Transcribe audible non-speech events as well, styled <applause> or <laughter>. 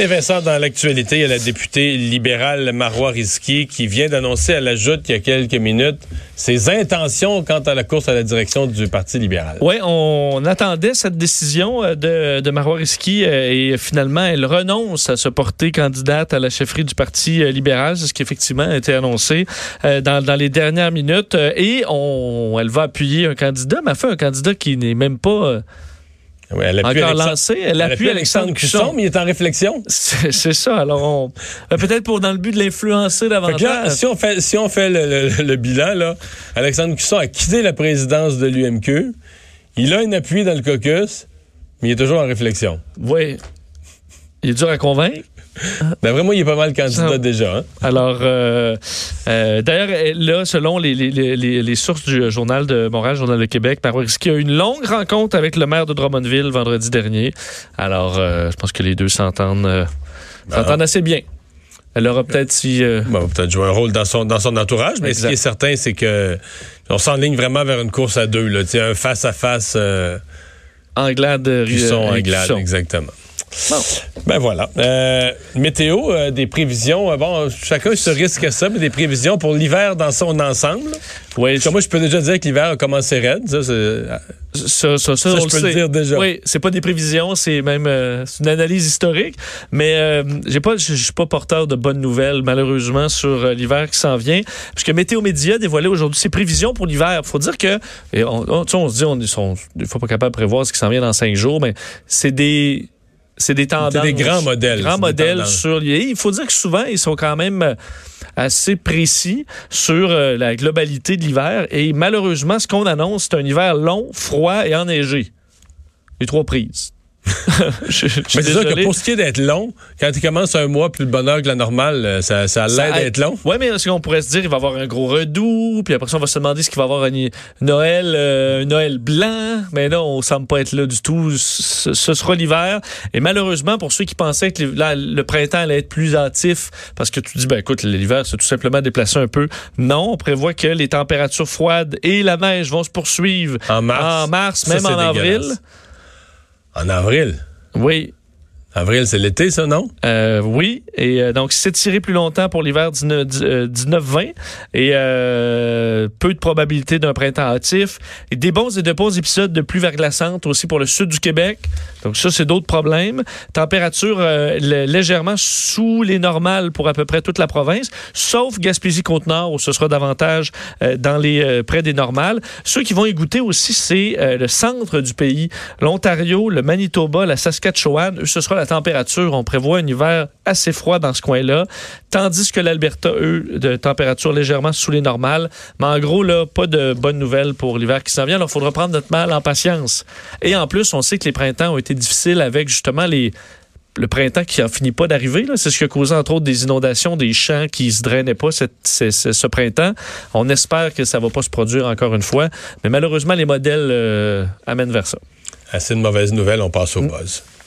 Et Vincent, dans l'actualité, il y a la députée libérale Marois Risky qui vient d'annoncer à la Joute il y a quelques minutes ses intentions quant à la course à la direction du Parti libéral. Oui, on attendait cette décision euh, de, Marois Risky euh, et finalement, elle renonce à se porter candidate à la chefferie du Parti euh, libéral. C'est ce qui effectivement a été annoncé dans, dans les dernières minutes. Et on, elle va appuyer un candidat, mais elle fait un candidat qui n'est même pas oui, elle appuie Encore Alexandre, lancé, elle, appuie Alexandre Cusson, mais il est en réflexion. C'est ça. Alors, on, euh, peut-être pour dans le but de l'influencer davantage. Là, si on fait, si on fait le, le, le, bilan, là, Alexandre Cusson a quitté la présidence de l'UMQ. Il a un appui dans le caucus, mais il est toujours en réflexion. Oui. Il est dur à convaincre. Ben vraiment, il est pas mal candidat Ça, déjà. Hein? Alors, euh, euh, d'ailleurs, là, selon les, les, les, les, sources du Journal de Montréal, Journal de Québec, Risky a eu une longue rencontre avec le maire de Drummondville vendredi dernier. Alors, euh, je pense que les deux s'entendent euh, ben, s'entendent assez bien. Elle aura peut-être si. Euh... Ben, peut-être jouer un rôle dans son, dans son entourage, mais exact. ce qui est certain, c'est que on s'enligne vraiment vers une course à deux, là, un face-à-face. -face, Anglade, Cusson, Anglade, exactement. Bon. Ben voilà. Euh, météo, euh, des prévisions. Euh, bon, chacun se risque ça, mais des prévisions pour l'hiver dans son ensemble. Oui. moi, je peux déjà dire que l'hiver a commencé raide. Ça, ça, ça, ça, je peux le dire déjà. Oui, c'est pas des prévisions, c'est même euh, une analyse historique. Mais euh, j'ai pas, je suis pas porteur de bonnes nouvelles, malheureusement, sur euh, l'hiver qui s'en vient. Puisque Météo Média a dévoilé aujourd'hui ses prévisions pour l'hiver. faut dire que, et on, on, on se dit, on des fois pas capable de prévoir ce qui s'en vient dans cinq jours, mais c'est des c'est des tendances. C'est des grands modèles. Grands modèles sur. Il faut dire que souvent, ils sont quand même assez précis sur euh, la globalité de l'hiver. Et malheureusement, ce qu'on annonce, c'est un hiver long, froid et enneigé. Les trois prises. <laughs> je, je mais c'est sûr que pour ce qui est d'être long, quand il commence un mois plus de bonheur que la normale, euh, ça, ça a l'air d'être long. Oui, mais ce qu'on pourrait se dire, il va y avoir un gros redoux, puis après ça, on va se demander ce qu'il va y avoir un Noël, euh, un Noël blanc. Mais non, on semble pas être là du tout. Ce, ce sera l'hiver. Et malheureusement, pour ceux qui pensaient que là, le printemps allait être plus hâtif, parce que tu dis, ben écoute, l'hiver, c'est tout simplement déplacé un peu. Non, on prévoit que les températures froides et la neige vont se poursuivre en mars, en mars ça, même en avril. En avril? Oui. Avril, c'est l'été, ça, non? Euh, oui. Et euh, donc, c'est tiré plus longtemps pour l'hiver 19-20 et euh, peu de probabilité d'un printemps hâtif. Et des bons et de bons épisodes de pluie verglaçante aussi pour le sud du Québec. Donc, ça, c'est d'autres problèmes. Température euh, légèrement sous les normales pour à peu près toute la province, sauf Gaspésie-Côte-Nord où ce sera davantage euh, dans les euh, près des normales. Ceux qui vont y goûter aussi, c'est le centre du pays, l'Ontario, le Manitoba, la Saskatchewan. Eux, ce sera On prévoit un hiver assez froid dans ce coin-là, tandis que l'Alberta, eux, de température légèrement sous les normales. Mais en gros, là, pas de bonnes nouvelles pour l'hiver qui s'en vient. Alors, il faudra prendre notre mal en patience. Et en plus, on sait que les printemps ont été difficiles avec justement les le printemps qui n'en finit pas d'arriver. C'est ce qui a causé, entre autres, des inondations, des champs qui se drainaient pas ce, printemps. On espère que ça va pas se produire encore une fois. Mais malheureusement, les modèles euh, amènent vers ça. Assez de mauvaises nouvelles, on passe au buzz.